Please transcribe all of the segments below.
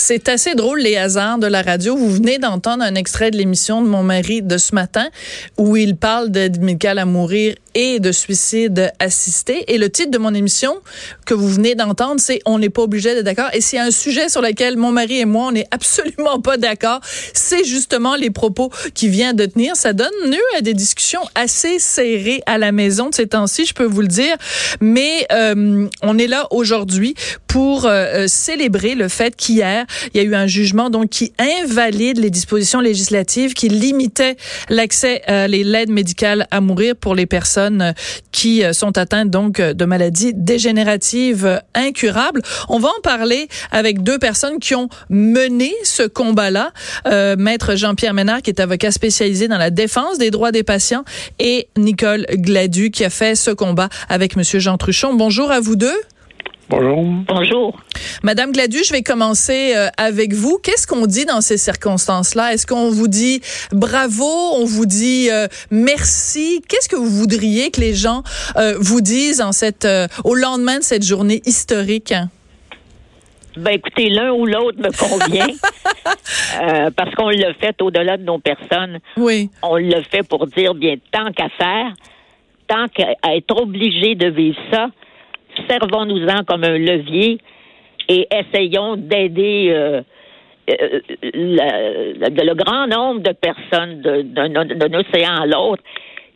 C'est assez drôle les hasards de la radio. Vous venez d'entendre un extrait de l'émission de mon mari de ce matin où il parle d'aide médicale à mourir et de suicide assisté. Et le titre de mon émission que vous venez d'entendre, c'est On n'est pas obligé d'être d'accord. Et c'est un sujet sur lequel mon mari et moi, on n'est absolument pas d'accord. C'est justement les propos qu'il vient de tenir. Ça donne lieu à des discussions assez serrées à la maison de ces temps-ci, je peux vous le dire. Mais euh, on est là aujourd'hui pour euh, célébrer le fait qu'hier, il y a eu un jugement donc qui invalide les dispositions législatives qui limitaient l'accès à l'aide médicale à mourir pour les personnes qui sont atteintes donc de maladies dégénératives incurables. On va en parler avec deux personnes qui ont mené ce combat-là. Euh, Maître Jean-Pierre Ménard, qui est avocat spécialisé dans la défense des droits des patients, et Nicole Gladu, qui a fait ce combat avec Monsieur Jean Truchon. Bonjour à vous deux. Bonjour. Bonjour. Madame Gladu, je vais commencer euh, avec vous. Qu'est-ce qu'on dit dans ces circonstances-là? Est-ce qu'on vous dit bravo? On vous dit euh, merci? Qu'est-ce que vous voudriez que les gens euh, vous disent en cette, au lendemain de cette journée historique? Ben écoutez, l'un ou l'autre me convient parce qu'on l'a fait au-delà de nos personnes. Oui. On l'a fait pour dire bien tant qu'à faire, tant qu'à être obligé de vivre ça, servons-nous-en comme un levier et essayons d'aider euh, euh, le, grand nombre de personnes d'un océan à l'autre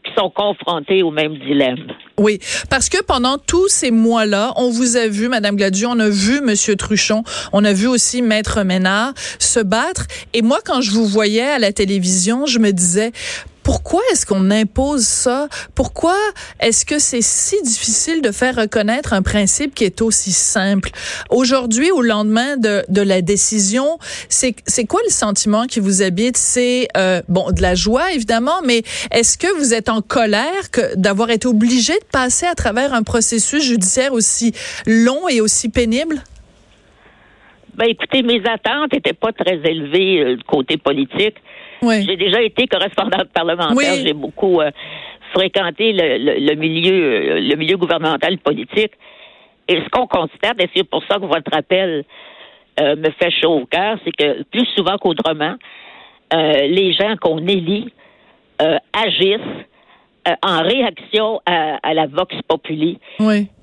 qui sont confrontés au même dilemme. Oui, parce que pendant tous ces mois-là, on vous a vu, Madame Gladu, on a vu Monsieur Truchon, on a vu aussi Maître Ménard se battre. Et moi, quand je vous voyais à la télévision, je me disais, pourquoi est-ce qu'on impose ça? Pourquoi est-ce que c'est si difficile de faire reconnaître un principe qui est aussi simple? Aujourd'hui, au lendemain de, de la décision, c'est, quoi le sentiment qui vous habite? C'est, euh, bon, de la joie, évidemment, mais est-ce que vous êtes en colère d'avoir été obligé de passer à travers un processus judiciaire aussi long et aussi pénible? Ben, écoutez, mes attentes n'étaient pas très élevées euh, côté politique. J'ai déjà été correspondante parlementaire. J'ai beaucoup euh, fréquenté le, milieu, euh, le milieu gouvernemental politique. Et ce qu'on constate, et c'est pour ça que votre appel euh, me fait chaud au cœur, c'est que plus souvent qu'autrement, les gens qu'on élit agissent en réaction à, la vox populi.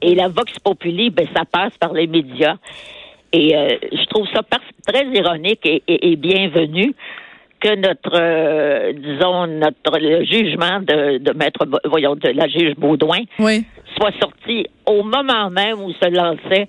Et la vox populi, ben, ça passe par les médias. Et je trouve ça très ironique et, et bienvenu que notre, euh, disons, notre jugement de, de maître, voyons, de la juge Baudouin soit sorti au moment même où se lançait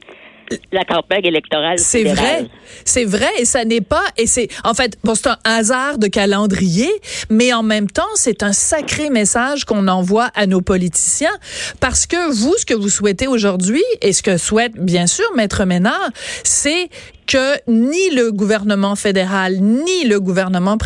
la campagne électorale. C'est vrai, c'est vrai, et ça n'est pas, et c'est, en fait, bon, c'est un hasard de calendrier, mais en même temps, c'est un sacré message qu'on envoie à nos politiciens, parce que vous, ce que vous souhaitez aujourd'hui, et ce que souhaite bien sûr Maître Ménard, c'est que ni le gouvernement fédéral ni le gouvernement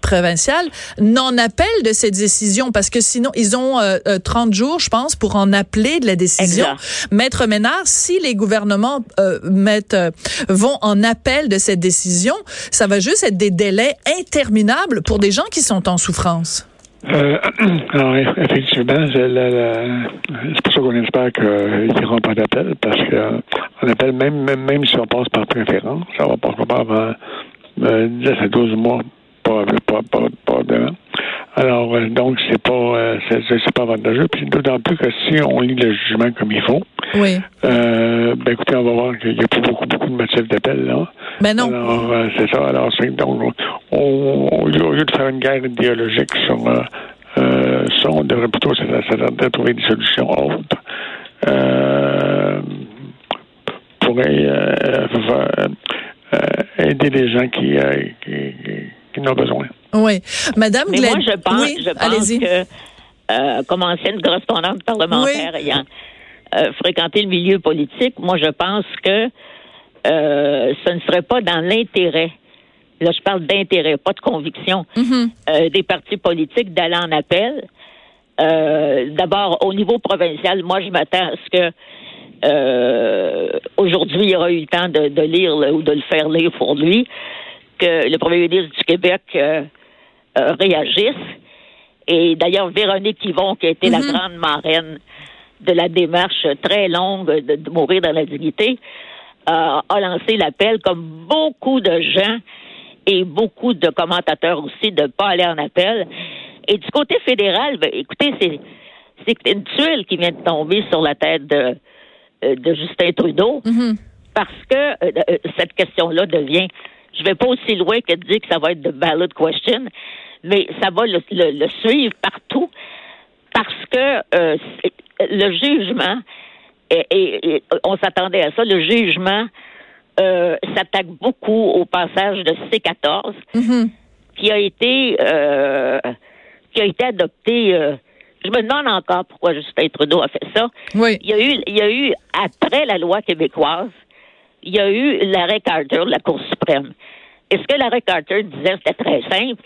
provincial n'en appellent de cette décision parce que sinon ils ont 30 euh, jours, je pense, pour en appeler de la décision. Maître Ménard, si les gouvernements euh, mettent, euh, vont en appel de cette décision, ça va juste être des délais interminables pour des gens qui sont en souffrance. Euh, alors, effectivement, c'est pour ça qu'on espère qu'ils n'iront pas d'appel, parce qu'on appelle, même, même, même si on passe par préférence, ça va pas avant euh, 10 à 12 mois, pas, pas, pas, probablement. Alors, euh, donc, c'est pas, euh, c'est, pas avantageux. Puis, d'autant plus que si on lit le jugement comme il faut, oui. euh, ben, écoutez, on va voir qu'il y a pas beaucoup, beaucoup de motifs d'appel, là. Ben non. Alors, euh, c'est ça. Alors, c'est, donc, on, au lieu de faire une guerre idéologique sur, euh, ça, on devrait plutôt s'attendre à trouver des solutions autres. Euh, pour aider les gens qui, qui, qui en besoin. Oui. Madame Mais moi, je pense, je pense que, euh, comme ancienne correspondante parlementaire ayant euh, fréquenté le milieu politique, moi, je pense que euh, ce ne serait pas dans l'intérêt là je parle d'intérêt, pas de conviction, euh, des partis politiques d'aller en appel. Euh, D'abord, au niveau provincial, moi, je m'attends à ce que euh, aujourd'hui, il y aura eu le temps de, de lire ou de le faire lire pour lui, que le premier ministre du Québec euh, euh, réagissent. Et d'ailleurs, Véronique Yvon, qui a été la Mhm. grande marraine de la démarche très longue de, de mourir dans la dignité, a lancé l'appel, comme beaucoup de gens et beaucoup de commentateurs aussi, de ne pas aller en appel. Et du côté fédéral, ben, écoutez, c'est c'est une tuile qui vient de tomber sur la tête de, euh, de Justin Trudeau, mm-hmm. parce que euh, euh, cette question-là devient, je vais pas aussi loin que de dire que ça va être de ballot question, mais ça va le, suivre partout, parce que le jugement, et, on s'attendait à ça, le jugement s'attaque beaucoup au passage de C14, mm-hmm. qui a été qui a été adopté je me demande encore pourquoi Justin Trudeau a fait ça. Oui. Il y a eu, il y a eu après la loi québécoise, il y a eu l'arrêt Carter de la Cour suprême. Et ce que l'arrêt Carter disait, c'était très simple.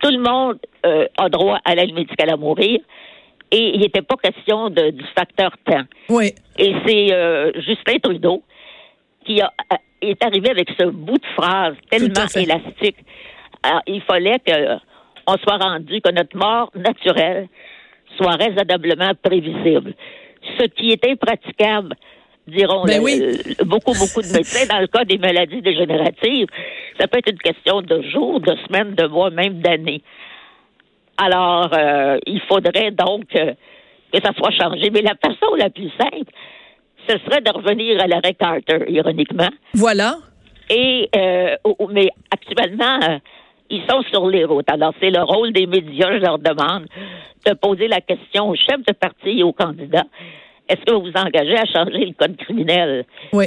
Tout le monde euh, a droit à l'aide médicale à mourir. Et il n'était pas question de, du facteur temps. Oui. Et c'est euh, Justin Trudeau qui a, est arrivé avec ce bout de phrase tellement élastique. Alors, il fallait qu'on soit rendu que notre mort naturelle, soit raisonnablement prévisible. Ce qui est impraticable, diront ben beaucoup, beaucoup de médecins, dans le cas des maladies dégénératives, ça peut être une question de jours, de semaines, de mois, même d'années. Alors, euh, il faudrait donc euh, que ça soit changé. Mais la façon la plus simple, ce serait de revenir à l'arrêt Carter, ironiquement. Voilà. Et, euh, mais actuellement, ils sont sur les routes. Alors, c'est le rôle des médias, je leur demande, de poser la question au chef de parti et aux candidats. Est-ce que vous vous engagez à changer le code criminel? Oui.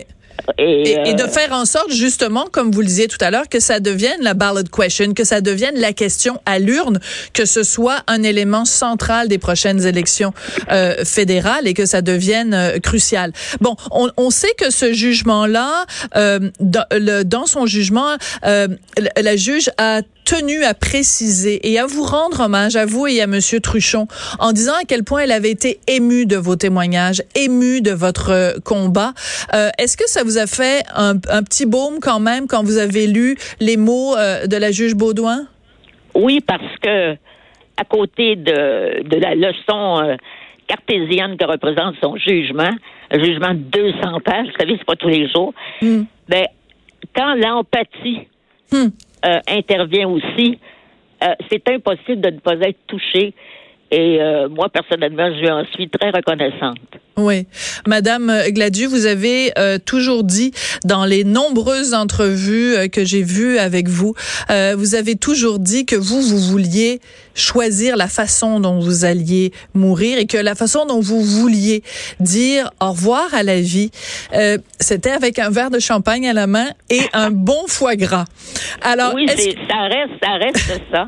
Et, de euh, faire en sorte, justement, comme vous le disiez tout à l'heure, que ça devienne la ballot question, que ça devienne la question à l'urne, que ce soit un élément central des prochaines élections euh, fédérales et que ça devienne euh, crucial. Bon, on, on, sait que ce jugement-là, dans, dans, son jugement, la juge a tenu à préciser et à vous rendre hommage à vous et à Monsieur Truchon en disant à quel point elle avait été émue de vos témoignages, émue de votre euh, combat. Euh, Est-ce que ça vous a fait un, un, petit baume quand même quand vous avez lu les mots euh, de la juge Baudouin? Oui, parce que à côté de, de la leçon euh, cartésienne que représente son jugement, un jugement de 200 pages, vous savez, c'est pas tous les jours, hmm. ben, quand l'empathie hmm. Euh, intervient aussi, c'est impossible de ne pas être touché. Et euh, moi, personnellement, je lui en suis très reconnaissante. Oui. Madame Gladu, vous avez euh, toujours dit dans les nombreuses entrevues euh, que j'ai vues avec vous, euh, vous avez toujours dit que vous, vous vouliez choisir la façon dont vous alliez mourir et que la façon dont vous vouliez dire au revoir à la vie, c'était avec un verre de champagne à la main et un bon foie gras. Alors, oui, ça reste, ça reste ça.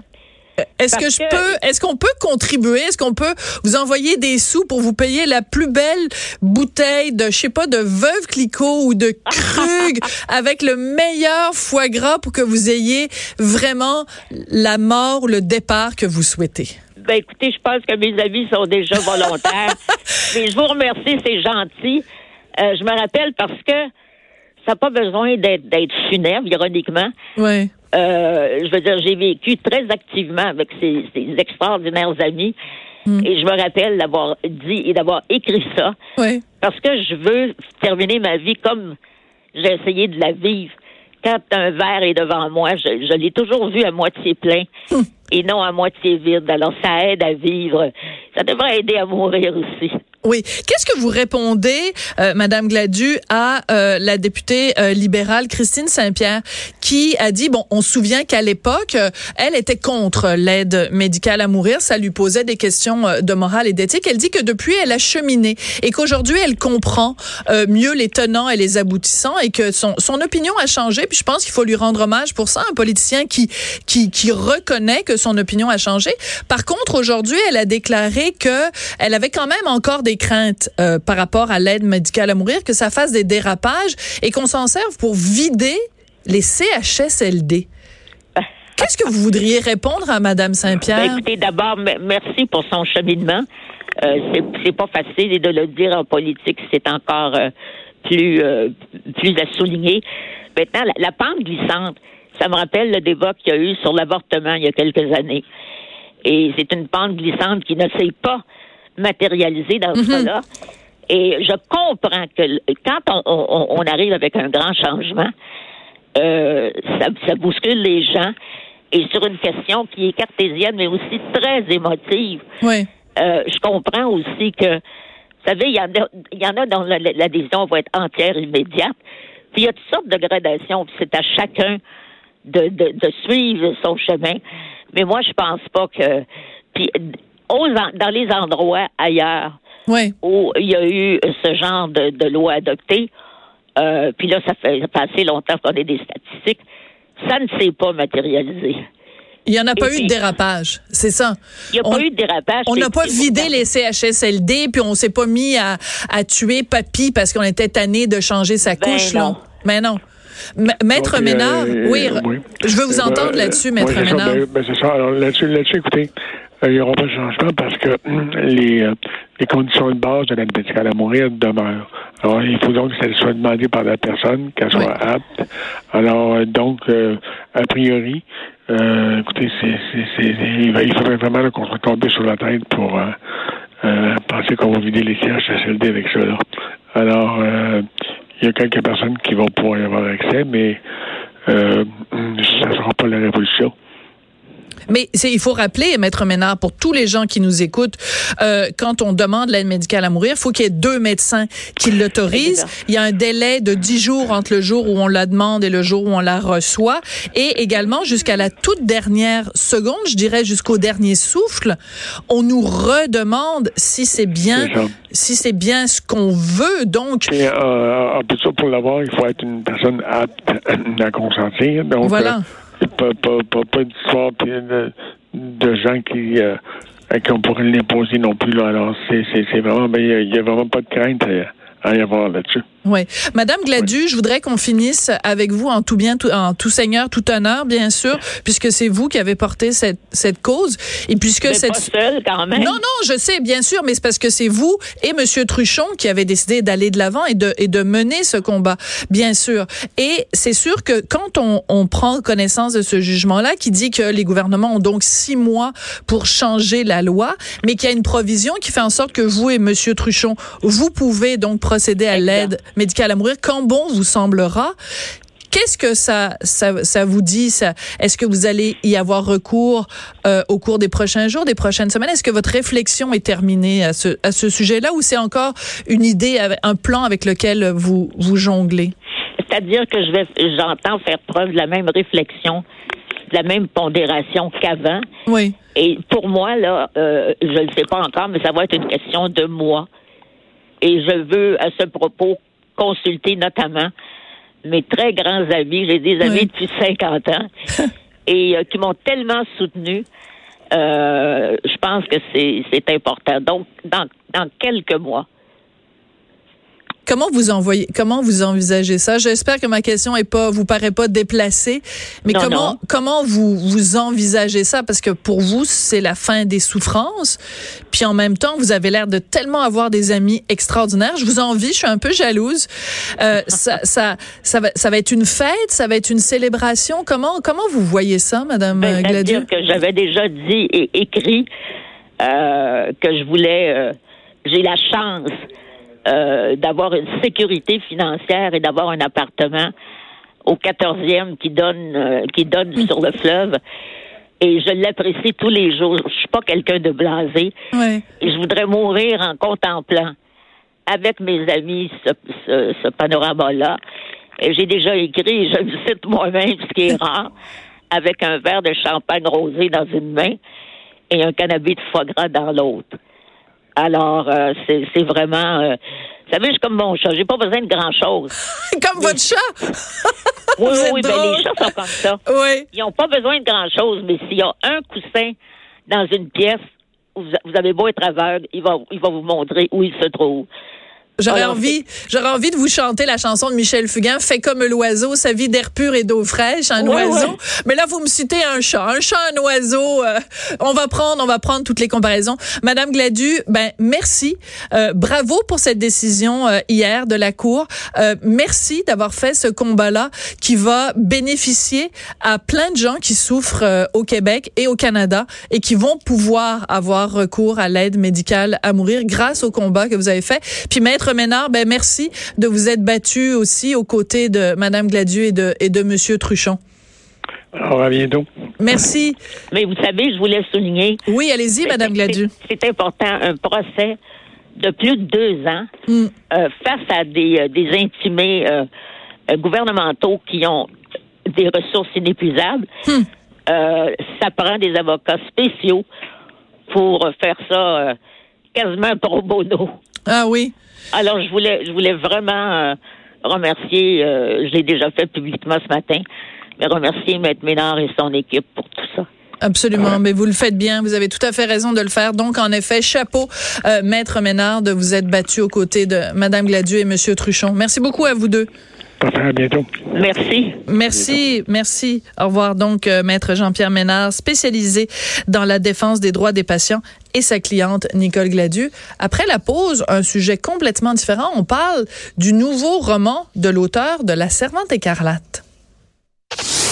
Est-ce que je peux, est-ce qu'on peut contribuer, est-ce qu'on peut vous envoyer des sous pour vous payer la plus belle bouteille de, je sais pas, de Veuve Clicquot ou de Krug avec le meilleur foie gras pour que vous ayez vraiment la mort ou le départ que vous souhaitez? Ben écoutez, je pense que mes amis sont déjà volontaires. Mais je vous remercie, c'est gentil. Euh, je me rappelle parce que ça n'a pas besoin d'être funèbre, ironiquement. Oui. Euh, je veux dire, j'ai vécu très activement avec ces, extraordinaires amis. Hmm. Et je me rappelle d'avoir dit et d'avoir écrit ça. Oui. Parce que je veux terminer ma vie comme j'ai essayé de la vivre. Quand un verre est devant moi, je, l'ai toujours vu à moitié plein hmm. Et non à moitié vide. Alors ça aide à vivre. Ça devrait aider à mourir aussi. Oui. Qu'est-ce que vous répondez, euh, Madame Gladu, à euh, la députée euh, libérale Christine Saint-Pierre, qui a dit, bon, on se souvient qu'à l'époque, elle était contre l'aide médicale à mourir. Ça lui posait des questions de morale et d'éthique. Elle dit que depuis, elle a cheminé et qu'aujourd'hui, elle comprend mieux les tenants et les aboutissants et que son, son opinion a changé. Puis je pense qu'il faut lui rendre hommage pour ça, un politicien qui, qui, qui reconnaît que son opinion a changé. Par contre, aujourd'hui, elle a déclaré que elle avait quand même encore des craintes euh, par rapport à l'aide médicale à mourir, que ça fasse des dérapages et qu'on s'en serve pour vider les CHSLD. Qu'est-ce que vous voudriez répondre à Madame Saint-Pierre? Ben, écoutez, d'abord, merci pour son cheminement. Euh, c'est pas facile de le dire en politique, c'est encore euh, plus euh, plus à souligner. Maintenant, la, la, pente glissante, ça me rappelle le débat qu'il y a eu sur l'avortement il y a quelques années. Et c'est une pente glissante qui ne sait pas matérialisé dans ce mhm. cas-là. Et je comprends que quand on, arrive avec un grand changement, euh, ça, ça bouscule les gens. Et sur une question qui est cartésienne, mais aussi très émotive, oui. Euh, je comprends aussi que, vous savez, il y en a, il y en a dont l'adhésion va être entière, immédiate. Puis il y a toutes sortes de gradations. C'est à chacun de, de, de, suivre son chemin. Mais moi, je pense pas que. Puis dans les endroits ailleurs où il y a eu ce genre de, de loi adoptée, euh, puis là, ça fait, assez longtemps qu'on a des statistiques, ça ne s'est pas matérialisé. Il n'y en a pas eu de dérapage, c'est ça. Il n'y a pas eu de dérapage. On n'a pas vidé les CHSLD, puis on s'est pas mis à, à tuer papy parce qu'on était tanné de changer sa ben couche. Non. Mais non. Maître Ménard, euh, oui, je veux vous euh, entendre là-dessus, Maître Ménard. Ben, c'est ça. Alors là-dessus, là-dessus, écoutez, euh, il n'y aura pas de changement parce que les, les conditions de base de l'aide médicale à mourir demeurent. Alors, il faut donc que ça soit demandé par la personne, qu'elle soit apte. Alors, donc, a priori, écoutez, c'est, c'est, il faudrait vraiment qu'on soit tombé sur la tête pour penser qu'on va vider les sièges CHSLD avec ça. Là. Alors, il y a quelques personnes qui vont pouvoir y avoir accès, mais euh, ça ne sera pas la révolution. Mais il faut rappeler, Maître Ménard, pour tous les gens qui nous écoutent, euh, quand on demande l'aide médicale à mourir, il faut qu'il y ait deux médecins qui l'autorisent. Il y a un délai de dix jours entre le jour où on la demande et le jour où on la reçoit. Et également, jusqu'à la toute dernière seconde, je dirais jusqu'au dernier souffle, on nous redemande si c'est bien, si c'est bien ce qu'on veut. Donc, et, euh, pour l'avoir, il faut être une personne apte à consentir. Donc, voilà. Euh, pas, pas, pas, pas d'histoire de, de gens qui, euh, qui on pourrait l'imposer non plus. Là. Alors, c'est, c'est, c'est vraiment, ben, il n'y a, vraiment pas de crainte à y avoir là-dessus. Oui. Madame Gladu, je voudrais qu'on finisse avec vous en tout bien, tout, en tout seigneur, tout honneur, bien sûr, puisque c'est vous qui avez porté cette, cette cause. Et puisque mais cette. Pas seul, quand même. Non, non, je sais, bien sûr, mais c'est parce que c'est vous et Monsieur Truchon qui avez décidé d'aller de l'avant et de, et de mener ce combat, bien sûr. Et c'est sûr que quand on, on prend connaissance de ce jugement-là, qui dit que les gouvernements ont donc six mois pour changer la loi, mais qu'il y a une provision qui fait en sorte que vous et Monsieur Truchon, vous pouvez donc procéder à l'aide médicale à mourir quand bon vous semblera. Qu'est-ce que ça, ça, vous dit? Ça? Est-ce que vous allez y avoir recours euh, au cours des prochains jours, des prochaines semaines? Est-ce que votre réflexion est terminée à ce, à ce sujet-là ou c'est encore une idée, un plan avec lequel vous, vous jonglez? C'est-à-dire que je vais, j'entends faire preuve de la même réflexion, de la même pondération qu'avant. Oui. Et pour moi, là, euh, je ne sais pas encore, mais ça va être une question de moi. Et je veux, à ce propos, consulter notamment mes très grands amis. J'ai des amis depuis 50 ans et euh, qui m'ont tellement soutenu. Euh, je pense que c'est important. Donc, dans, dans quelques mois, Comment vous envoyez, comment vous envisagez ça? J'espère que ma question est pas, vous paraît pas déplacée, mais comment comment vous vous envisagez ça? Parce que pour vous, c'est la fin des souffrances, puis en même temps, vous avez l'air de tellement avoir des amis extraordinaires. Je vous envie, je suis un peu jalouse. Euh, ça, ça, ça va, ça va être une fête, ça va être une célébration. Comment comment vous voyez ça, Madame ben, Gladieux que j'avais déjà dit et écrit euh, que je voulais, euh, j'ai la chance euh, d'avoir une sécurité financière et d'avoir un appartement au 14e qui donne euh, qui donne sur le fleuve. Et je l'apprécie tous les jours. Je suis pas quelqu'un de blasé. Et je voudrais mourir en contemplant avec mes amis ce, ce, ce panorama-là. Et j'ai déjà écrit, je me cite moi-même, ce qui est rare, avec un verre de champagne rosé dans une main et un cannabis de foie gras dans l'autre. Alors, euh, c'est vraiment. Euh, vous savez, je suis comme mon chat. J'ai pas besoin de grand-chose. comme votre chat? oui, oui, ben, les chats sont comme ça. Oui. Ils n'ont pas besoin de grand-chose, mais s'il y a un coussin dans une pièce, vous, avez beau être aveugle, il va, il va vous montrer où il se trouve. J'aurais envie, j'aurais envie de vous chanter la chanson de Michel Fugain, fait comme l'oiseau, sa vie d'air pur et d'eau fraîche, un oiseau. Mais là, vous me citez un chat, un chat, un oiseau. Euh, on va prendre, on va prendre toutes les comparaisons. Madame Gladu, ben merci, euh, bravo pour cette décision euh, hier de la Cour. merci d'avoir fait ce combat-là qui va bénéficier à plein de gens qui souffrent au Québec et au Canada et qui vont pouvoir avoir recours à l'aide médicale à mourir grâce au combat que vous avez fait. Puis Maître Ménard, ben merci de vous être battu aussi aux côtés de Madame Gladieu et de et de Monsieur Truchon. Alors, à bientôt. Merci. Mais vous savez, je voulais souligner. Oui, allez-y, Madame Gladu. C'est important, un procès de plus de deux ans hmm. euh, face à des, euh, des intimés euh, gouvernementaux qui ont des ressources inépuisables. Hmm. ça prend des avocats spéciaux pour faire ça quasiment pro bono. Ah oui. Alors, je voulais, je voulais vraiment euh, remercier, euh, je l'ai déjà fait publiquement ce matin, mais remercier Maître Ménard et son équipe pour tout ça. Absolument, mais vous le faites bien, vous avez tout à fait raison de le faire. Donc, en effet, chapeau, euh, Maître Ménard, de vous être battu aux côtés de Madame Gladieu et Monsieur Truchon. Merci beaucoup à vous deux. À bientôt. Merci. Merci, merci. Au revoir donc, Maître Jean-Pierre Ménard, spécialisé dans la défense des droits des patients et sa cliente Nicole Gladu. Après la pause, un sujet complètement différent. On parle du nouveau roman de l'auteur de La Servante écarlate.